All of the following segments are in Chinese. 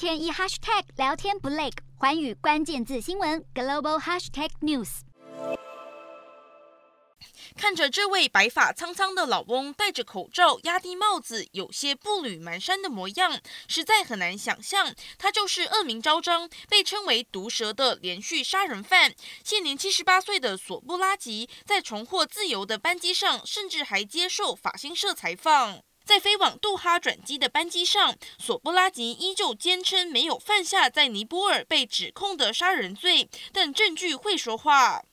天一 hashtag 聊天不累，环宇关键字新闻 global hashtag news。看着这位白发苍苍的老翁戴着口罩、压低帽子，有些步履蹒跚的模样，实在很难想象他就是恶名昭彰、被称为“毒蛇”的连续杀人犯。现年七十八岁的索布拉吉，在重获自由的班机上，甚至还接受法新社采访。在飞往杜哈转机的班机上，索布拉吉依旧坚称没有犯下在尼泊尔被指控的杀人罪，但证据会说话。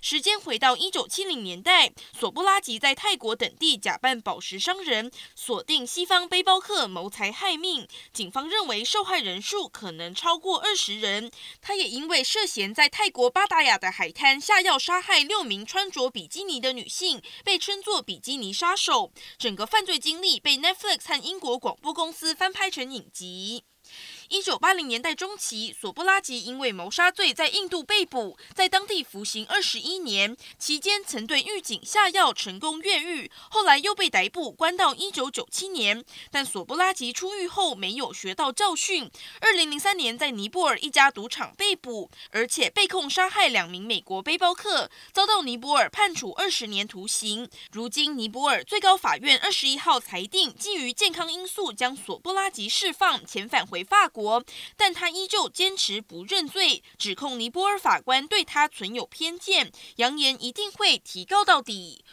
时间回到一九七零年代，索布拉吉在泰国等地假扮宝石商人，锁定西方背包客谋财害命。警方认为受害人数可能超过二十人。他也因为涉嫌在泰国巴达雅的海滩下药杀害六名穿着比基尼的女性，被称作“比基尼杀手”。整个犯罪经历被 Netflix 和英国广播公司翻拍成影集。一九八零年代中期，索布拉吉因为谋杀罪在印度被捕，在当地服刑二十一年，期间曾对狱警下药成功越狱，后来又被逮捕关到一九九七年。但索布拉吉出狱后没有学到教训，二零零三年在尼泊尔一家赌场被捕，而且被控杀害两名美国背包客，遭到尼泊尔判处二十年徒刑。如今尼泊尔最高法院二十一号裁定，基于健康因素将索布拉吉释放，遣返回法国。国，但他依旧坚持不认罪，指控尼泊尔法官对他存有偏见，扬言一定会提高到底。